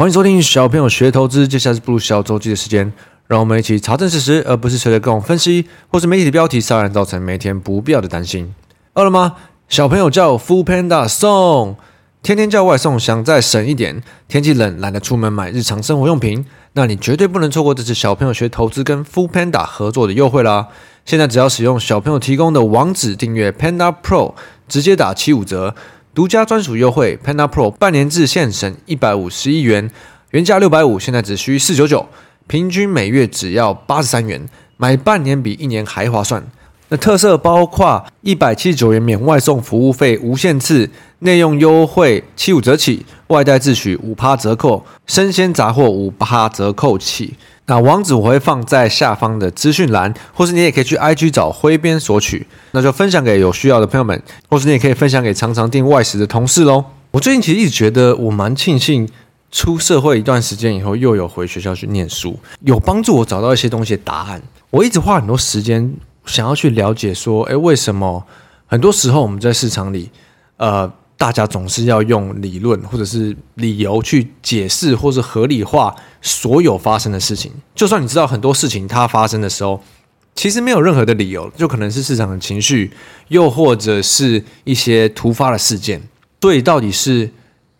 欢迎收听小朋友学投资，接下来是步入小周记的时间，让我们一起查证事实，而不是随着各种分析或是媒体的标题，让人造成每天不必要的担心。饿了吗？小朋友叫 Foodpanda 送，天天叫外送，想再省一点。天气冷，懒得出门买日常生活用品，那你绝对不能错过这次小朋友学投资跟 Foodpanda 合作的优惠啦！现在只要使用小朋友提供的网址订阅 Panda Pro，直接打七五折。独家专属优惠，Panda Pro 半年制现省一百五十一元，原价六百五，现在只需四九九，平均每月只要八十三元，买半年比一年还划算。那特色包括一百七十九元免外送服务费，无限次内用优惠七五折起，外带自取五趴折扣，生鲜杂货五趴折扣起。那网址我会放在下方的资讯栏，或是你也可以去 IG 找挥编索取。那就分享给有需要的朋友们，或是你也可以分享给常常订外食的同事喽。我最近其实一直觉得我蛮庆幸出社会一段时间以后，又有回学校去念书，有帮助我找到一些东西的答案。我一直花很多时间想要去了解说，诶，为什么很多时候我们在市场里，呃。大家总是要用理论或者是理由去解释或是合理化所有发生的事情。就算你知道很多事情它发生的时候，其实没有任何的理由，就可能是市场的情绪，又或者是一些突发的事件。所以，到底是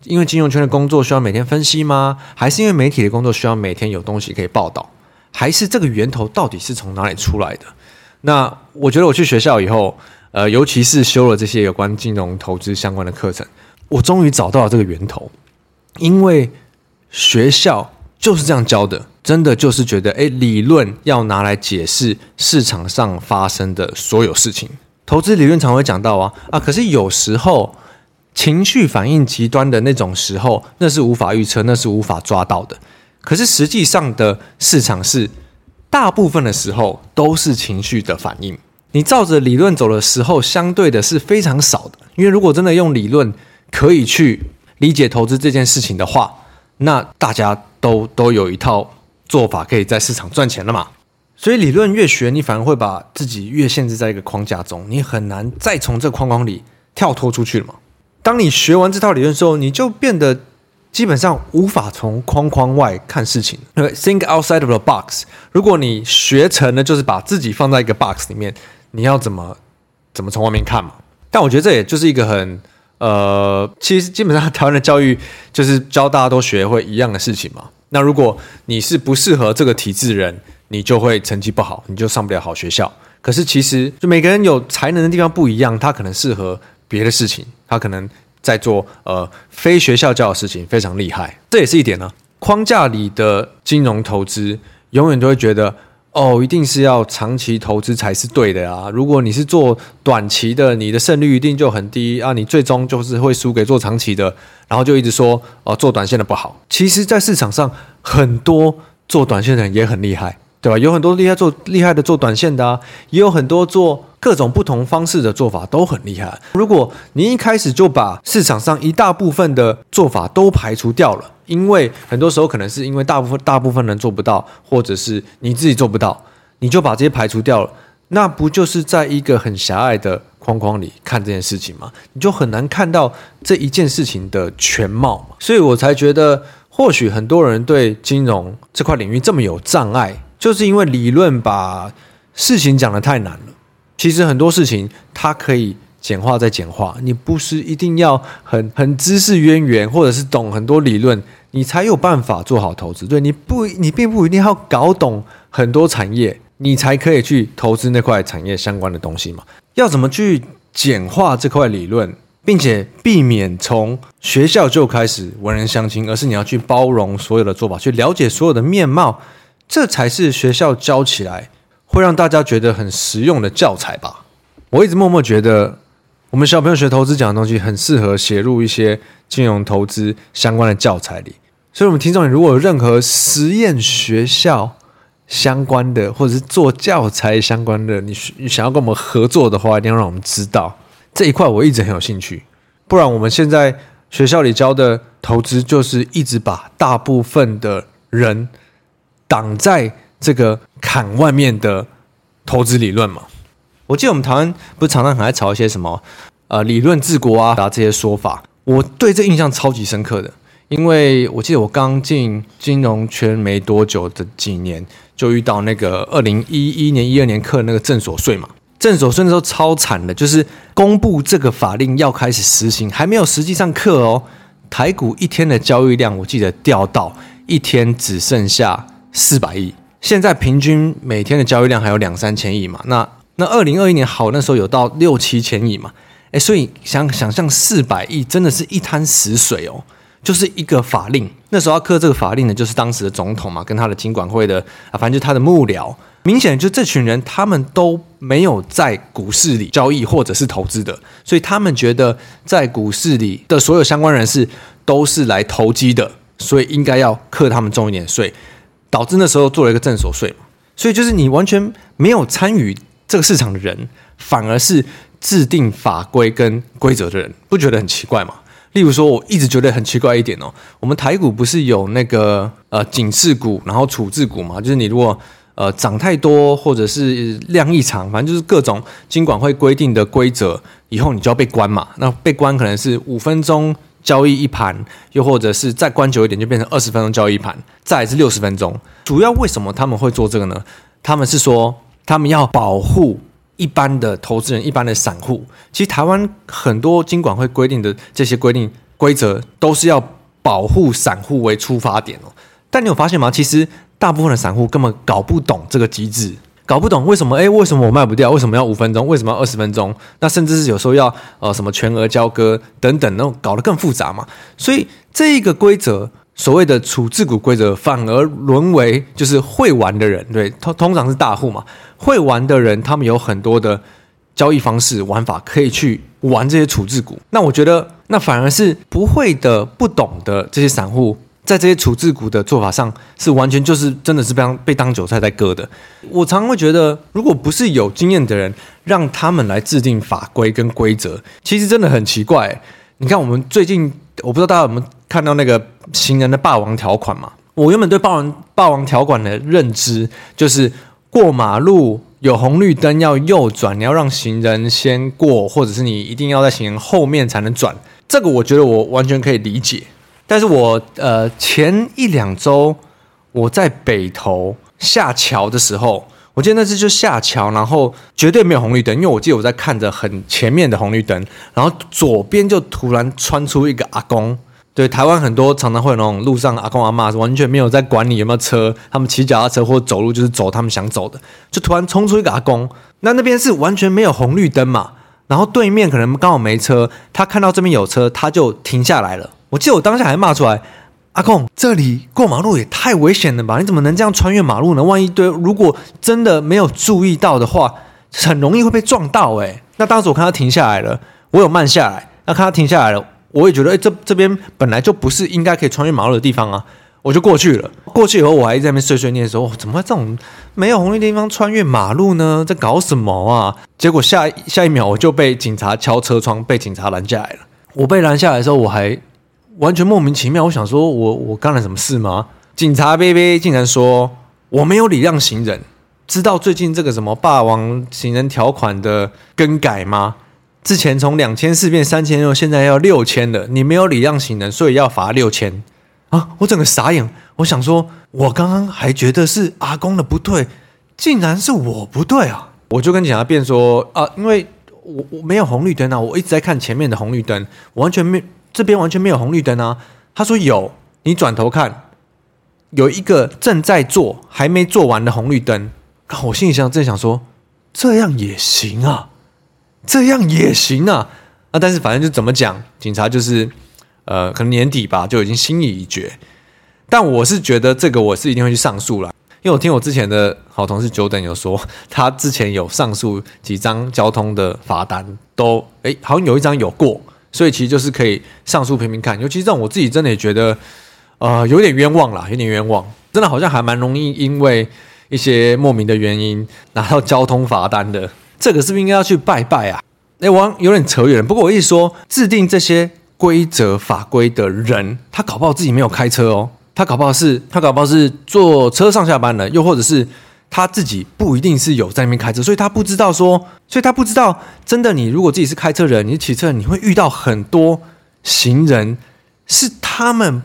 因为金融圈的工作需要每天分析吗？还是因为媒体的工作需要每天有东西可以报道？还是这个源头到底是从哪里出来的？那我觉得我去学校以后。呃，尤其是修了这些有关金融投资相关的课程，我终于找到了这个源头。因为学校就是这样教的，真的就是觉得，诶，理论要拿来解释市场上发生的所有事情。投资理论常会讲到啊啊，可是有时候情绪反应极端的那种时候，那是无法预测，那是无法抓到的。可是实际上的市场是大部分的时候都是情绪的反应。你照着理论走的时候，相对的是非常少的。因为如果真的用理论可以去理解投资这件事情的话，那大家都都有一套做法可以在市场赚钱了嘛。所以理论越学，你反而会把自己越限制在一个框架中，你很难再从这框框里跳脱出去了嘛。当你学完这套理论之后，你就变得。基本上无法从框框外看事情，因为 think outside of the box。如果你学成了，就是把自己放在一个 box 里面，你要怎么怎么从外面看嘛？但我觉得这也就是一个很呃，其实基本上台湾的教育就是教大家都学会一样的事情嘛。那如果你是不适合这个体制的人，你就会成绩不好，你就上不了好学校。可是其实就每个人有才能的地方不一样，他可能适合别的事情，他可能。在做呃非学校教的事情非常厉害，这也是一点呢。框架里的金融投资永远都会觉得哦，一定是要长期投资才是对的啊。如果你是做短期的，你的胜率一定就很低啊，你最终就是会输给做长期的，然后就一直说哦，做短线的不好。其实，在市场上很多做短线的人也很厉害，对吧？有很多厉害做厉害的做短线的，也有很多做。各种不同方式的做法都很厉害。如果你一开始就把市场上一大部分的做法都排除掉了，因为很多时候可能是因为大部分大部分人做不到，或者是你自己做不到，你就把这些排除掉了，那不就是在一个很狭隘的框框里看这件事情吗？你就很难看到这一件事情的全貌嘛。所以我才觉得，或许很多人对金融这块领域这么有障碍，就是因为理论把事情讲得太难了。其实很多事情它可以简化再简化，你不是一定要很很知识渊源，或者是懂很多理论，你才有办法做好投资。对，你不，你并不一定要搞懂很多产业，你才可以去投资那块产业相关的东西嘛。要怎么去简化这块理论，并且避免从学校就开始文人相亲，而是你要去包容所有的做法，去了解所有的面貌，这才是学校教起来。会让大家觉得很实用的教材吧。我一直默默觉得，我们小朋友学投资讲的东西很适合写入一些金融投资相关的教材里。所以，我们听众如果有任何实验学校相关的，或者是做教材相关的，你你想要跟我们合作的话，一定要让我们知道这一块。我一直很有兴趣。不然，我们现在学校里教的投资，就是一直把大部分的人挡在。这个坎外面的投资理论嘛，我记得我们台湾不是常常很爱炒一些什么呃理论治国啊，这些说法，我对这印象超级深刻的，因为我记得我刚进金融圈没多久的几年，就遇到那个二零一一年、一二年课那个证所税嘛。证所税那时候超惨的，就是公布这个法令要开始实行，还没有实际上课哦。台股一天的交易量，我记得掉到一天只剩下四百亿。现在平均每天的交易量还有两三千亿嘛？那那二零二一年好，那时候有到六七千亿嘛？诶，所以想想象四百亿真的是一滩死水哦。就是一个法令，那时候要刻这个法令的，就是当时的总统嘛，跟他的金管会的啊，反正就他的幕僚。明显就这群人，他们都没有在股市里交易或者是投资的，所以他们觉得在股市里的所有相关人士都是来投机的，所以应该要克他们重一点税，导致那时候做了一个正所税嘛。所以就是你完全没有参与这个市场的人，反而是制定法规跟规则的人，不觉得很奇怪吗？例如说，我一直觉得很奇怪一点哦，我们台股不是有那个呃警示股，然后处置股嘛？就是你如果呃涨太多，或者是量异常，反正就是各种金管会规定的规则，以后你就要被关嘛。那被关可能是五分钟交易一盘，又或者是再关久一点，就变成二十分钟交易一盘，再是六十分钟。主要为什么他们会做这个呢？他们是说他们要保护。一般的投资人，一般的散户，其实台湾很多金管会规定的这些规定规则，都是要保护散户为出发点哦。但你有发现吗？其实大部分的散户根本搞不懂这个机制，搞不懂为什么？诶，为什么我卖不掉？为什么要五分钟？为什么要二十分钟？那甚至是有时候要呃什么全额交割等等，那种搞得更复杂嘛。所以这一个规则。所谓的处置股规则，反而沦为就是会玩的人，对，通通常是大户嘛，会玩的人，他们有很多的交易方式玩法可以去玩这些处置股。那我觉得，那反而是不会的、不懂的这些散户，在这些处置股的做法上，是完全就是真的是被当被当韭菜在割的。我常常会觉得，如果不是有经验的人，让他们来制定法规跟规则，其实真的很奇怪。你看，我们最近，我不知道大家有没有看到那个行人的霸王条款嘛？我原本对霸王霸王条款的认知就是过马路有红绿灯要右转，你要让行人先过，或者是你一定要在行人后面才能转。这个我觉得我完全可以理解。但是我呃前一两周我在北投下桥的时候。我记得那次就下桥，然后绝对没有红绿灯，因为我记得我在看着很前面的红绿灯，然后左边就突然窜出一个阿公。对，台湾很多常常会有那种路上阿公阿嬷，完全没有在管你有没有车，他们骑脚踏车或走路就是走他们想走的，就突然冲出一个阿公。那那边是完全没有红绿灯嘛，然后对面可能刚好没车，他看到这边有车，他就停下来了。我记得我当下还骂出来。阿公，这里过马路也太危险了吧？你怎么能这样穿越马路呢？万一对，如果真的没有注意到的话，很容易会被撞到。诶，那当时我看他停下来了，我有慢下来。那看他停下来了，我也觉得，诶，这这边本来就不是应该可以穿越马路的地方啊，我就过去了。过去以后，我还在那边碎碎念说，怎么会这种没有红绿地方穿越马路呢？在搞什么啊？结果下下一秒，我就被警察敲车窗，被警察拦下来了。我被拦下来的时候，我还。完全莫名其妙，我想说我，我我干了什么事吗？警察杯杯竟然说我没有礼让行人，知道最近这个什么霸王行人条款的更改吗？之前从两千四变三千六，现在要六千了。你没有礼让行人，所以要罚六千啊！我整个傻眼，我想说，我刚刚还觉得是阿公的不对，竟然是我不对啊！我就跟警察辩说啊，因为我我没有红绿灯啊，我一直在看前面的红绿灯，完全没。这边完全没有红绿灯啊！他说有，你转头看，有一个正在做还没做完的红绿灯。我心里想，正想说，这样也行啊，这样也行啊！啊，但是反正就怎么讲，警察就是，呃，可能年底吧，就已经心意已决。但我是觉得这个我是一定会去上诉了，因为我听我之前的好同事久等有说，他之前有上诉几张交通的罚单，都诶，好像有一张有过。所以其实就是可以上诉评评看，尤其这种我自己真的也觉得，呃，有点冤枉啦，有点冤枉，真的好像还蛮容易因为一些莫名的原因拿到交通罚单的，这个是不是应该要去拜拜啊？诶，我有点扯远了。不过我一说，制定这些规则法规的人，他搞不好自己没有开车哦，他搞不好是，他搞不好是坐车上下班的，又或者是。他自己不一定是有在那边开车，所以他不知道说，所以他不知道真的。你如果自己是开车人，你骑车，你会遇到很多行人，是他们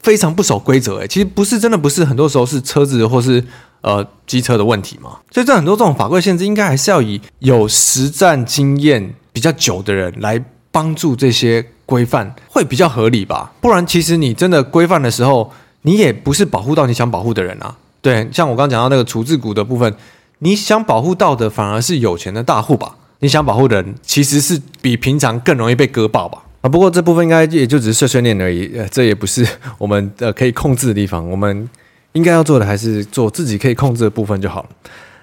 非常不守规则。哎，其实不是真的，不是很多时候是车子或是呃机车的问题嘛。所以这很多这种法规限制，应该还是要以有实战经验比较久的人来帮助这些规范，会比较合理吧？不然，其实你真的规范的时候，你也不是保护到你想保护的人啊。对，像我刚刚讲到那个处置股的部分，你想保护到的反而是有钱的大户吧？你想保护的人，其实是比平常更容易被割爆吧？啊，不过这部分应该也就只是碎碎念而已，呃，这也不是我们呃可以控制的地方。我们应该要做的还是做自己可以控制的部分就好了。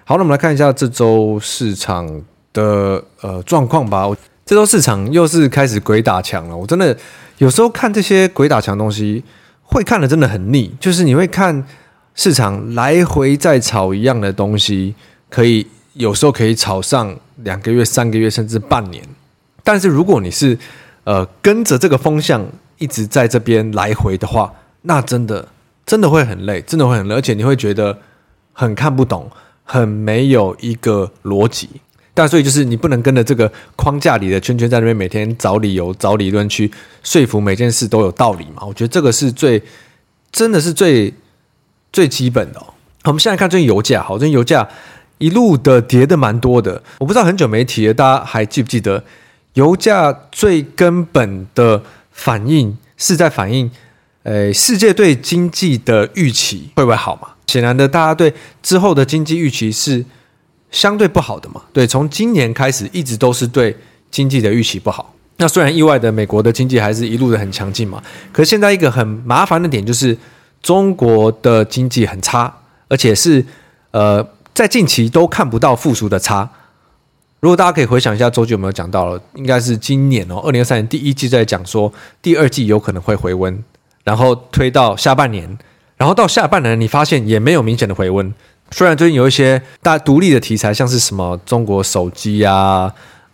好，那我们来看一下这周市场的呃状况吧。这周市场又是开始鬼打墙了。我真的有时候看这些鬼打墙东西，会看得真的很腻。就是你会看市场来回在炒一样的东西，可以。有时候可以炒上两个月、三个月，甚至半年。但是如果你是呃跟着这个风向一直在这边来回的话，那真的真的会很累，真的会很累，而且你会觉得很看不懂，很没有一个逻辑。但所以就是你不能跟着这个框架里的圈圈在那边每天找理由、找理论去说服每件事都有道理嘛？我觉得这个是最真的是最最基本的哦。我们现在看最近油价，好，最近油价。一路的跌的蛮多的，我不知道很久没提了，大家还记不记得？油价最根本的反应是在反映，呃，世界对经济的预期会不会好嘛？显然的，大家对之后的经济预期是相对不好的嘛。对，从今年开始一直都是对经济的预期不好。那虽然意外的，美国的经济还是一路的很强劲嘛，可是现在一个很麻烦的点就是中国的经济很差，而且是呃。在近期都看不到复苏的差。如果大家可以回想一下，周记有没有讲到了？应该是今年哦，二零二三年第一季在讲说，第二季有可能会回温，然后推到下半年，然后到下半年你发现也没有明显的回温。虽然最近有一些大家独立的题材，像是什么中国手机啊，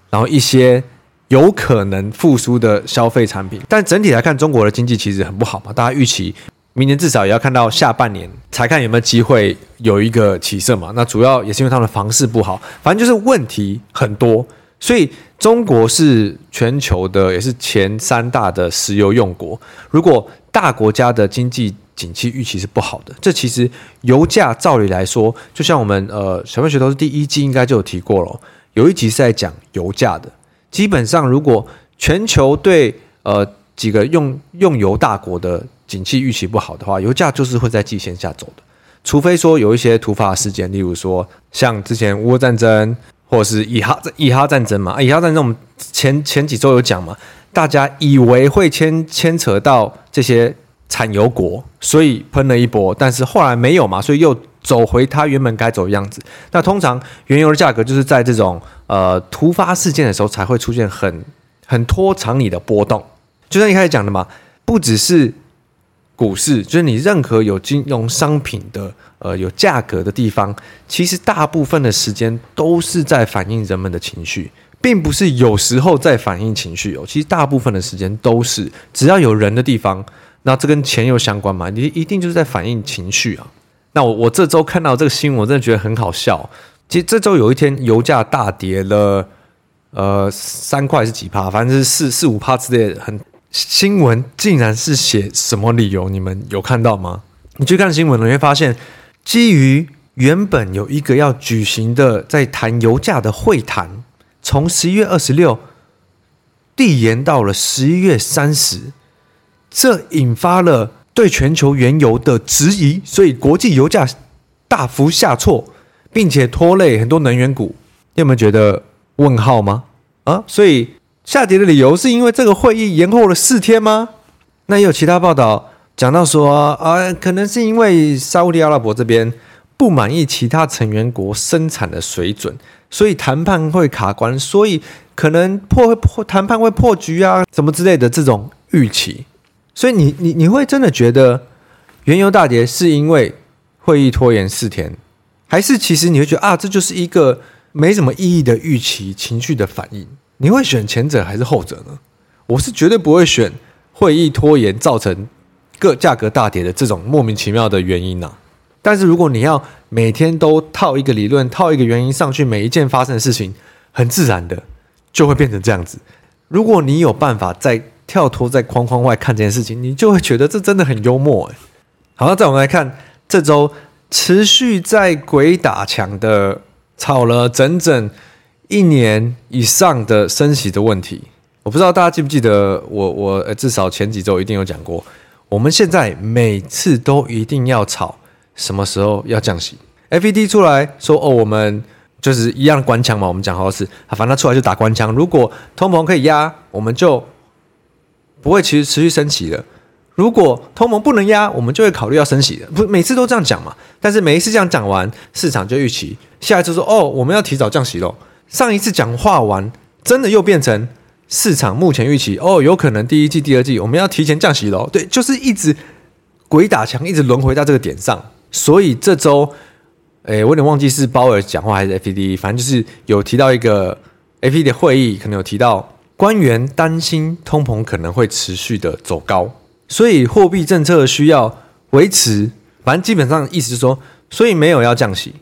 然后一些有可能复苏的消费产品，但整体来看，中国的经济其实很不好嘛，大家预期。明年至少也要看到下半年才看有没有机会有一个起色嘛？那主要也是因为他们的房市不好，反正就是问题很多。所以中国是全球的也是前三大的石油用国。如果大国家的经济景气预期是不好的，这其实油价照理来说，就像我们呃小朋友学投资第一季应该就有提过了，有一集是在讲油价的。基本上，如果全球对呃几个用用油大国的景气预期不好的话，油价就是会在季线下走的，除非说有一些突发事件，例如说像之前乌战争，或者是以哈以哈战争嘛，以哈战争我们前前几周有讲嘛，大家以为会牵牵扯到这些产油国，所以喷了一波，但是后来没有嘛，所以又走回它原本该走的样子。那通常原油的价格就是在这种呃突发事件的时候才会出现很很拖长你的波动，就像一开始讲的嘛，不只是。股市就是你任何有金融商品的，呃，有价格的地方，其实大部分的时间都是在反映人们的情绪，并不是有时候在反映情绪哦。其实大部分的时间都是，只要有人的地方，那这跟钱有相关嘛？你一定就是在反映情绪啊。那我我这周看到这个新闻，我真的觉得很好笑。其实这周有一天油价大跌了，呃，三块是几趴，反正是四四五趴之类的，很。新闻竟然是写什么理由？你们有看到吗？你去看新闻，你会发现，基于原本有一个要举行的在谈油价的会谈，从十一月二十六递延到了十一月三十，这引发了对全球原油的质疑，所以国际油价大幅下挫，并且拖累很多能源股。你有没有觉得问号吗？啊，所以。下跌的理由是因为这个会议延后了四天吗？那也有其他报道讲到说啊，可能是因为沙乌地阿拉伯这边不满意其他成员国生产的水准，所以谈判会卡关，所以可能破破谈判会破局啊，什么之类的这种预期。所以你你你会真的觉得原油大跌是因为会议拖延四天，还是其实你会觉得啊，这就是一个没什么意义的预期情绪的反应？你会选前者还是后者呢？我是绝对不会选会议拖延造成各价格大跌的这种莫名其妙的原因呐、但是如果你要每天都套一个理论、套一个原因上去，每一件发生的事情很自然的就会变成这样子。如果你有办法在跳脱在框框外看这件事情，你就会觉得这真的很幽默诶。好，那再我们来看这周持续在鬼打墙的吵了整整一年以上的升息的问题。我不知道大家记不记得我我至少前几周一定有讲过，我们现在每次都一定要吵什么时候要降息。FED 出来说哦，我们就是一样官腔嘛，我们讲好多次，反正他出来就打官腔。如果通膨可以压，我们就不会其实持续升息的；如果通膨不能压，我们就会考虑要升息的。不，每次都这样讲嘛。但是每一次这样讲完，市场就预期下一次说哦，我们要提早降息喽。上一次讲话完，真的又变成。市场目前预期哦，有可能第一季、第二季我们要提前降息喽。对，就是一直鬼打墙，一直轮回到这个点上。所以这周，诶，我有点忘记是鲍尔讲话还是 FED，反正就是有提到一个 FED 的会议，可能有提到官员担心通膨可能会持续的走高，所以货币政策需要维持。反正基本上意思是说，所以没有要降息。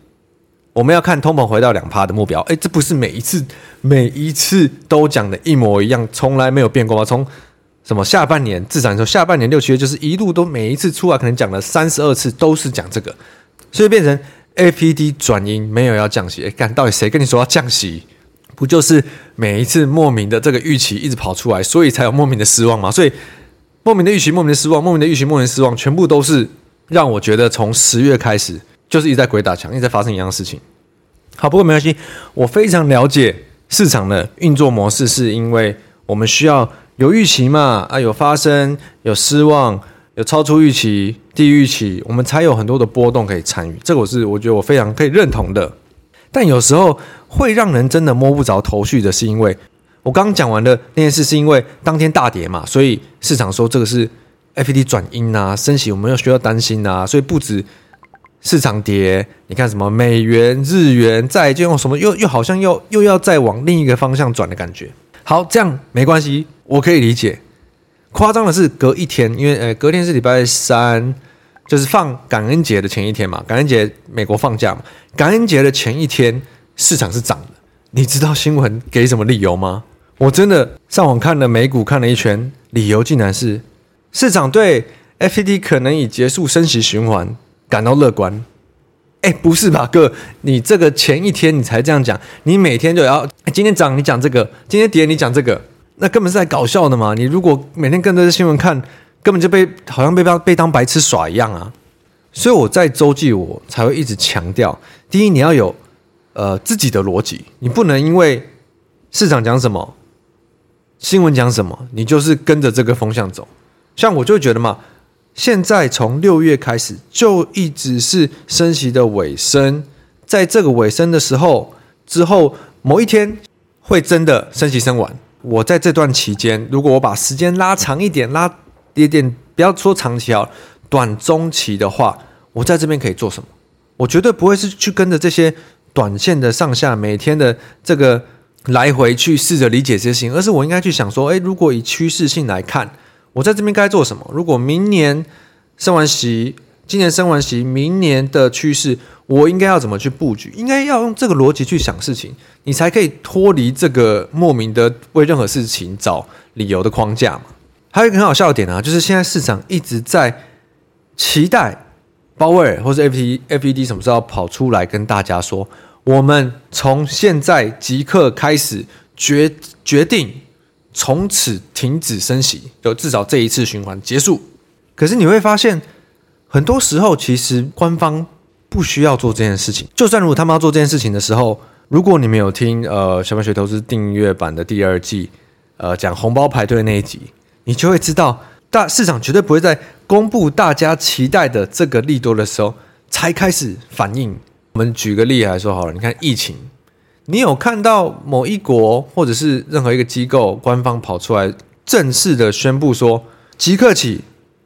我们要看通膨回到两趴的目标，哎，这不是每一次每一次都讲的一模一样，从来没有变过吗？从什么下半年至少说下半年六七月，就是一路都每一次出来可能讲了三十二次都是讲这个，所以变成 FED 转阴没有要降息，哎，干到底谁跟你说要降息？不就是每一次莫名的这个预期一直跑出来，所以才有莫名的失望吗？所以莫名的预期，莫名的失望，莫名的预期，莫名的失望，全部都是让我觉得从十月开始。就是一直在鬼打墙，一直在发生一样的事情。好，不过没关系，我非常了解市场的运作模式，是因为我们需要有预期嘛，啊，有发生，有失望，有超出预期、低预期，我们才有很多的波动可以参与。这个我是我觉得我非常可以认同的。但有时候会让人真的摸不着头绪的是，因为我刚刚讲完的那件事，是因为当天大跌嘛，所以市场说这个是 FED 转阴啊，升息我们又需要担心啊，所以不止。市场跌，你看什么美元、日元债券什么又又好像又又要再往另一个方向转的感觉。好，这样没关系，我可以理解。夸张的是隔一天，因为呃隔天是礼拜三，就是放感恩节的前一天嘛。感恩节美国放假嘛，感恩节的前一天市场是涨的。你知道新闻给什么理由吗？我真的上网看了美股看了一圈，理由竟然是市场对 FED 可能已结束升息循环感到乐观，哎，不是吧，哥？你这个前一天你才这样讲，你每天就要今天涨你讲这个，今天跌你讲这个，那根本是在搞笑的嘛！你如果每天跟着新闻看，根本就被好像被当被当白痴耍一样啊！所以我在周记我才会一直强调，第一你要有呃自己的逻辑，你不能因为市场讲什么，新闻讲什么，你就是跟着这个风向走。像我就觉得嘛。现在从六月开始就一直是升息的尾声，在这个尾声的时候之后某一天会真的升息升完。我在这段期间，如果我把时间拉长一点，拉一点，不要说长期啊，短中期的话，我在这边可以做什么？我绝对不会是去跟着这些短线的上下每天的这个来回去试着理解这些事情，而是我应该去想说，诶，如果以趋势性来看。我在这边该做什么？如果明年升完息，今年升完息，明年的趋势，我应该要怎么去布局？应该要用这个逻辑去想事情，你才可以脱离这个莫名的为任何事情找理由的框架嘛。还有一个很好笑的点啊，就是现在市场一直在期待鲍威尔或是 FED FED 什么时候跑出来跟大家说，我们从现在即刻开始决决定。从此停止升息，就至少这一次循环结束。可是你会发现，很多时候其实官方不需要做这件事情。就算如果他们要做这件事情的时候，如果你没有听呃小白学投资订阅版的第二季，呃讲红包排队的那一集，你就会知道，大市场绝对不会在公布大家期待的这个利多的时候才开始反应。我们举个例来说好了，你看疫情。你有看到某一国或者是任何一个机构官方跑出来正式的宣布说，即刻起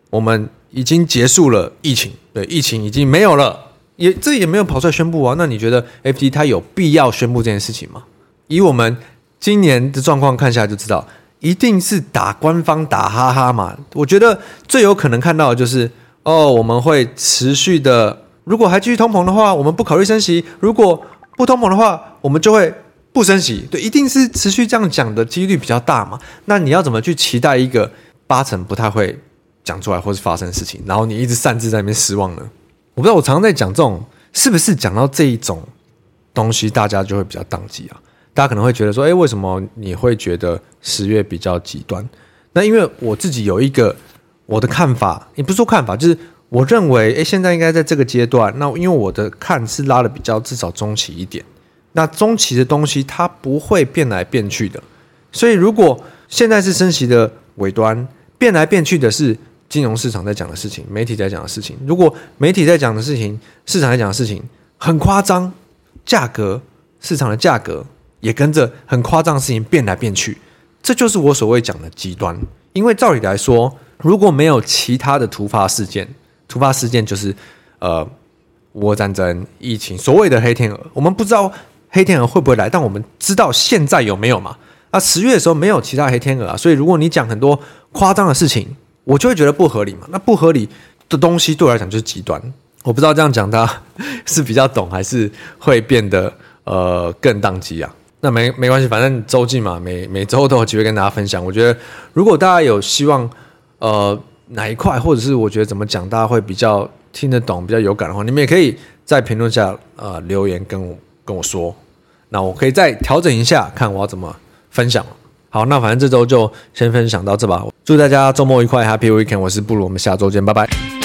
我们已经结束了疫情，对，疫情已经没有了，也这也没有跑出来宣布啊。那你觉得 FED 它有必要宣布这件事情吗？以我们今年的状况看下来就知道，一定是打官方打哈哈嘛。我觉得最有可能看到的就是，哦，我们会持续的，如果还继续通膨的话，我们不考虑升息；如果不通膨的话，我们就会不升息，对，一定是持续这样讲的几率比较大嘛。那你要怎么去期待一个八成不太会讲出来或是发生的事情，然后你一直擅自在那边失望呢？我不知道，我常常在讲这种，是不是讲到这一种东西，大家就会比较当机啊？大家可能会觉得说，诶，为什么你会觉得十月比较极端？那因为我自己有一个我的看法，也不是说看法，就是我认为，诶，现在应该在这个阶段。那因为我的看是拉的比较至少中期一点。那中期的东西它不会变来变去的，所以如果现在是升息的尾端，变来变去的是金融市场在讲的事情，媒体在讲的事情。如果媒体在讲的事情，市场在讲的事情很夸张，价格市场的价格也跟着很夸张的事情变来变去，这就是我所谓讲的极端。因为照理来说，如果没有其他的突发事件，突发事件就是呃，俄战争、疫情，所谓的黑天鹅，我们不知道。黑天鹅会不会来？但我们知道现在有没有嘛？那十月的时候没有其他黑天鹅啊，所以如果你讲很多夸张的事情，我就会觉得不合理嘛。那不合理的东西对我来讲就是极端。我不知道这样讲大家是比较懂，还是会变得呃更宕机啊？那没没关系，反正周记嘛，每每周都有机会跟大家分享。我觉得如果大家有希望呃哪一块，或者是我觉得怎么讲大家会比较听得懂、比较有感的话，你们也可以在评论下呃留言跟我跟我说。那我可以再调整一下，看我要怎么分享。好，那反正这周就先分享到这吧。祝大家周末愉快，Happy Weekend！我是布鲁，我们下周见，拜拜。